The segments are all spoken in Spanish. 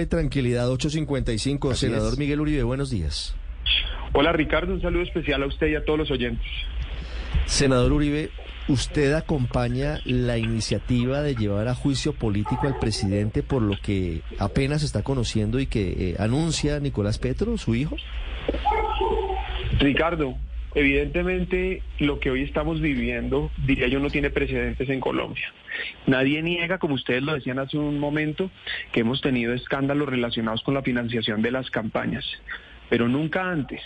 y tranquilidad 855. Senador Miguel Uribe, buenos días. Hola Ricardo, un saludo especial a usted y a todos los oyentes. Senador Uribe, ¿usted acompaña la iniciativa de llevar a juicio político al presidente por lo que apenas está conociendo y que eh, anuncia Nicolás Petro, su hijo? Ricardo, evidentemente lo que hoy estamos viviendo, diría yo, no tiene precedentes en Colombia. Nadie niega, como ustedes lo decían hace un momento, que hemos tenido escándalos relacionados con la financiación de las campañas, pero nunca antes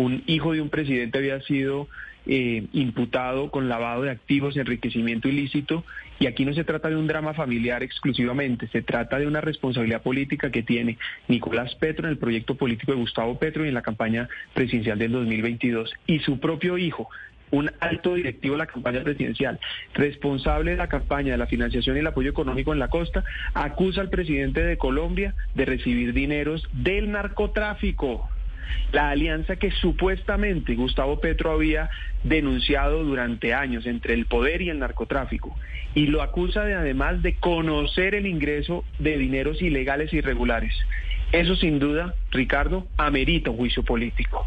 un hijo de un presidente había sido eh, imputado con lavado de activos, enriquecimiento ilícito, y aquí no se trata de un drama familiar exclusivamente, se trata de una responsabilidad política que tiene Nicolás Petro en el proyecto político de Gustavo Petro y en la campaña presidencial del 2022, y su propio hijo, un alto directivo de la campaña presidencial, responsable de la campaña de la financiación y el apoyo económico en la costa, acusa al presidente de Colombia de recibir dineros del narcotráfico. La alianza que supuestamente Gustavo Petro había denunciado durante años entre el poder y el narcotráfico. Y lo acusa de además de conocer el ingreso de dineros ilegales e irregulares. Eso sin duda, Ricardo, amerita un juicio político.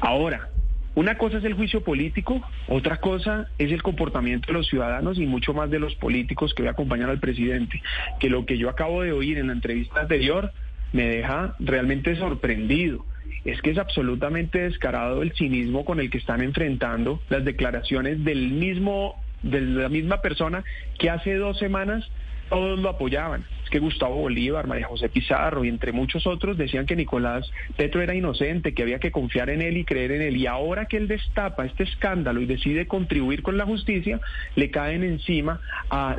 Ahora, una cosa es el juicio político, otra cosa es el comportamiento de los ciudadanos y mucho más de los políticos que hoy acompañan al presidente, que lo que yo acabo de oír en la entrevista anterior me deja realmente sorprendido. Es que es absolutamente descarado el cinismo con el que están enfrentando las declaraciones del mismo de la misma persona que hace dos semanas todos lo apoyaban que Gustavo Bolívar, María José Pizarro y entre muchos otros decían que Nicolás Petro era inocente, que había que confiar en él y creer en él. Y ahora que él destapa este escándalo y decide contribuir con la justicia, le caen encima a,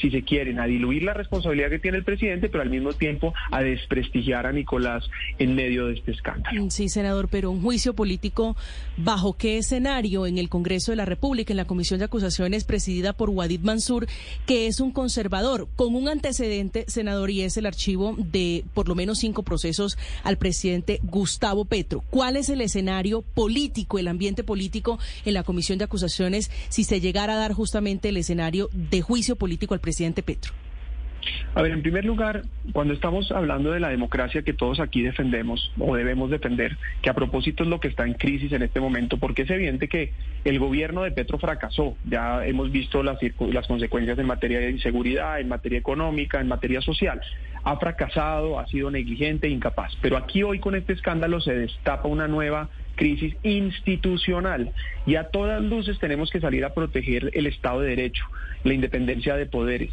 si se quieren, a diluir la responsabilidad que tiene el presidente, pero al mismo tiempo a desprestigiar a Nicolás en medio de este escándalo. Sí, senador, pero un juicio político, ¿bajo qué escenario en el Congreso de la República, en la Comisión de Acusaciones presidida por Wadid Mansur, que es un conservador, con un antecedente senador, y es el archivo de por lo menos cinco procesos al presidente Gustavo Petro. ¿Cuál es el escenario político, el ambiente político en la Comisión de Acusaciones si se llegara a dar justamente el escenario de juicio político al presidente Petro? A ver, en primer lugar, cuando estamos hablando de la democracia que todos aquí defendemos o debemos defender, que a propósito es lo que está en crisis en este momento, porque es evidente que el gobierno de Petro fracasó. Ya hemos visto las, las consecuencias en materia de inseguridad, en materia económica, en materia social. Ha fracasado, ha sido negligente incapaz. Pero aquí hoy con este escándalo se destapa una nueva crisis institucional y a todas luces tenemos que salir a proteger el Estado de Derecho, la independencia de poderes.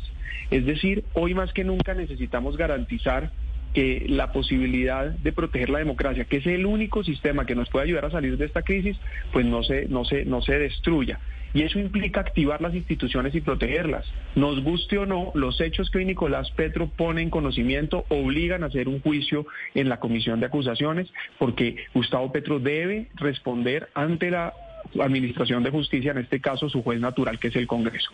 Es decir, hoy más que nunca necesitamos garantizar que la posibilidad de proteger la democracia, que es el único sistema que nos puede ayudar a salir de esta crisis, pues no se, no se, no se destruya. Y eso implica activar las instituciones y protegerlas. Nos guste o no, los hechos que hoy Nicolás Petro pone en conocimiento obligan a hacer un juicio en la comisión de acusaciones, porque Gustavo Petro debe responder ante la Administración de Justicia, en este caso su juez natural, que es el Congreso.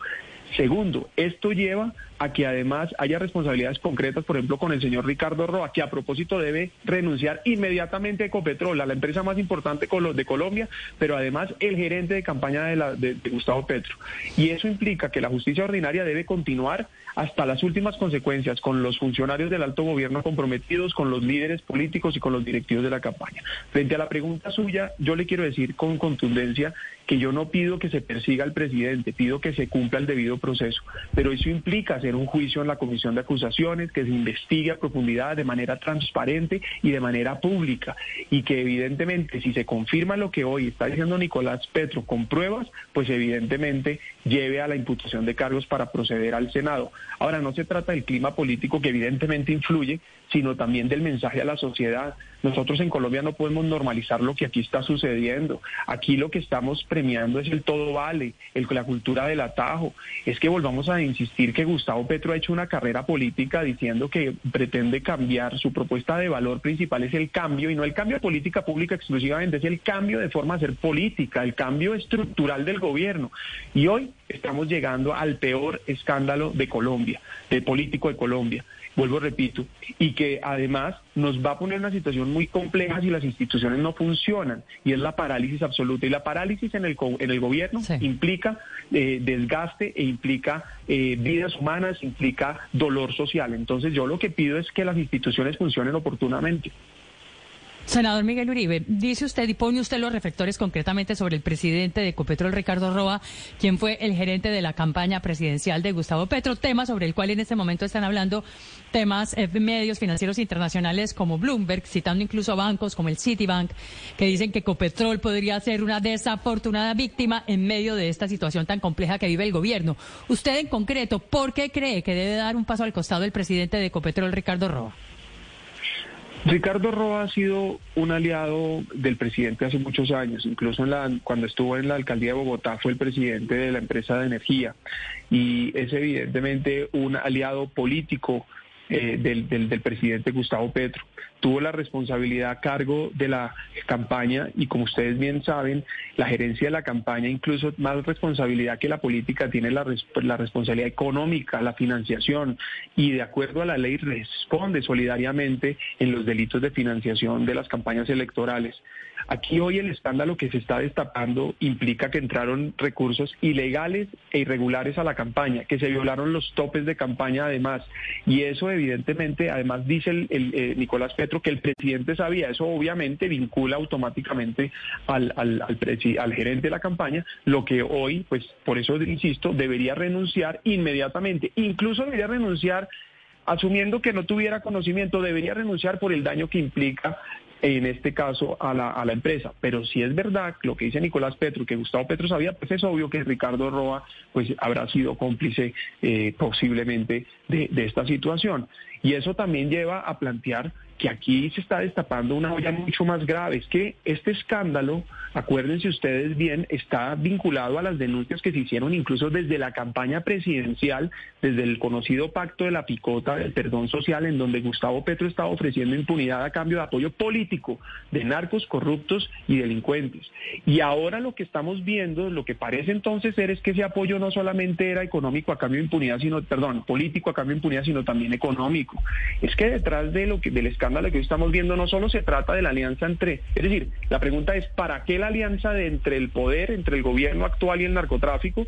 Segundo, esto lleva a que además haya responsabilidades concretas, por ejemplo, con el señor Ricardo Roa, que a propósito debe renunciar inmediatamente a Ecopetrol, la empresa más importante de Colombia, pero además el gerente de campaña de, de Gustavo Petro. Y eso implica que la justicia ordinaria debe continuar hasta las últimas consecuencias con los funcionarios del alto gobierno comprometidos, con los líderes políticos y con los directivos de la campaña. Frente a la pregunta suya, yo le quiero decir con contundencia que yo no pido que se persiga al presidente, pido que se cumpla el debido proceso, pero eso implica hacer un juicio en la comisión de acusaciones, que se investigue a profundidad de manera transparente y de manera pública, y que evidentemente si se confirma lo que hoy está diciendo Nicolás Petro con pruebas, pues evidentemente lleve a la imputación de cargos para proceder al Senado. Ahora, no se trata del clima político que evidentemente influye, sino también del mensaje a la sociedad. Nosotros en Colombia no podemos normalizar lo que aquí está sucediendo. Aquí lo que estamos premiando es el todo vale, el, la cultura del atajo. Es que volvamos a insistir que Gustavo Petro ha hecho una carrera política diciendo que pretende cambiar, su propuesta de valor principal es el cambio, y no el cambio de política pública exclusivamente, es el cambio de forma de ser política, el cambio estructural del gobierno. Y hoy estamos llegando al peor escándalo de Colombia, de político de Colombia. vuelvo repito, y que además nos va a poner una situación muy compleja si las instituciones no funcionan, y es la parálisis absoluta. Y la parálisis en el, en el gobierno implica eh, desgaste e implica eh, vidas humanas, implica dolor social. Entonces yo lo que pido es que las instituciones funcionen oportunamente. Senador Miguel Uribe, dice usted y pone usted los reflectores concretamente sobre el presidente de Ecopetrol, Ricardo Roa, quien fue el gerente de la campaña presidencial de Gustavo Petro, tema sobre el cual en este momento están hablando temas eh, medios financieros internacionales como Bloomberg, citando incluso bancos como el Citibank, que dicen que Ecopetrol podría ser una desafortunada víctima en medio de esta situación tan compleja que vive el gobierno. Usted en concreto, ¿por qué cree que debe dar un paso al costado el presidente de Ecopetrol, Ricardo Roa? Ricardo Roa ha sido un aliado del presidente hace muchos años, incluso en la, cuando estuvo en la alcaldía de Bogotá fue el presidente de la empresa de energía y es evidentemente un aliado político eh, del, del, presidente Gustavo Petro. Tuvo la responsabilidad a cargo de la campaña y como ustedes bien saben, la gerencia de la campaña, incluso más responsabilidad que la política, tiene la, la responsabilidad económica, la financiación y de acuerdo a la ley responde solidariamente en los delitos de financiación de las campañas electorales. Aquí hoy el escándalo que se está destapando implica que entraron recursos ilegales e irregulares a la campaña, que se violaron los topes de campaña además. Y eso evidentemente, además dice el, eh, Nicolás Petro que el presidente sabía, eso obviamente vincula automáticamente al, al, al gerente de la campaña, lo que hoy, pues por eso insisto, debería renunciar inmediatamente. Incluso debería renunciar asumiendo que no tuviera conocimiento, debería renunciar por el daño que implica en este caso a la, a la empresa. Pero si es verdad lo que dice Nicolás Petro, que Gustavo Petro sabía, pues es obvio que Ricardo Roa pues habrá sido cómplice eh, posiblemente de, esta situación. Y eso también lleva a plantear que aquí se está destapando una olla mucho más grave. Es que este escándalo, acuérdense ustedes bien, está vinculado a las denuncias que se hicieron incluso desde la campaña presidencial, desde el conocido pacto de la picota del perdón social, en donde Gustavo Petro estaba ofreciendo impunidad a cambio de apoyo político de narcos corruptos y delincuentes. Y ahora lo que estamos viendo, lo que parece entonces ser es que ese apoyo no solamente era económico a cambio de impunidad, sino, perdón, político a impunidad, sino también económico. Es que detrás de lo que del escándalo que estamos viendo no solo se trata de la alianza entre, es decir, la pregunta es ¿para qué la alianza de entre el poder, entre el gobierno actual y el narcotráfico?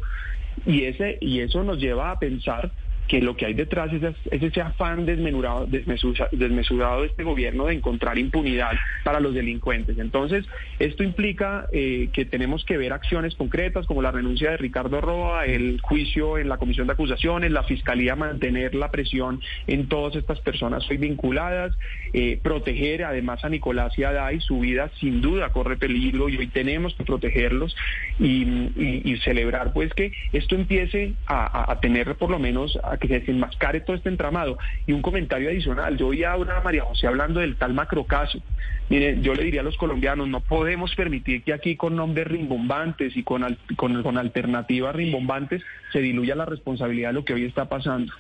Y ese y eso nos lleva a pensar que lo que hay detrás es, ese afán desmesurado, desmesurado de este gobierno de encontrar impunidad para los delincuentes. Entonces, esto implica eh, que tenemos que ver acciones concretas como la renuncia de Ricardo Roa, el juicio en la comisión de acusaciones, la fiscalía mantener la presión en todas estas personas hoy vinculadas, eh, proteger además a Nicolás y a su vida sin duda corre peligro y hoy tenemos que protegerlos y, celebrar pues que esto empiece a, a tener por lo menos que se desenmascare todo este entramado. Y un comentario adicional, yo oía ahora a María José hablando del tal macrocaso. Mire, yo le diría a los colombianos, no podemos permitir que aquí con nombres rimbombantes y con, con, con alternativas rimbombantes se diluya la responsabilidad de lo que hoy está pasando.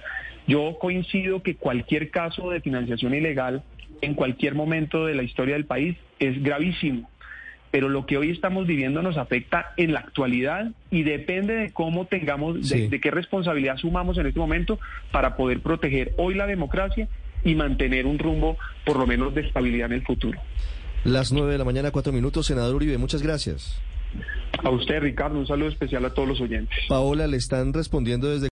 Yo coincido que cualquier caso de financiación ilegal en cualquier momento de la historia del país es gravísimo pero lo que hoy estamos viviendo nos afecta en la actualidad y depende de cómo tengamos, de, qué responsabilidad sumamos en este momento para poder proteger hoy la democracia y mantener un rumbo por lo menos de estabilidad en el futuro. Las nueve de la mañana, cuatro minutos, senador Uribe, muchas gracias. A usted, Ricardo, un saludo especial a todos los oyentes. Paola, le están respondiendo desde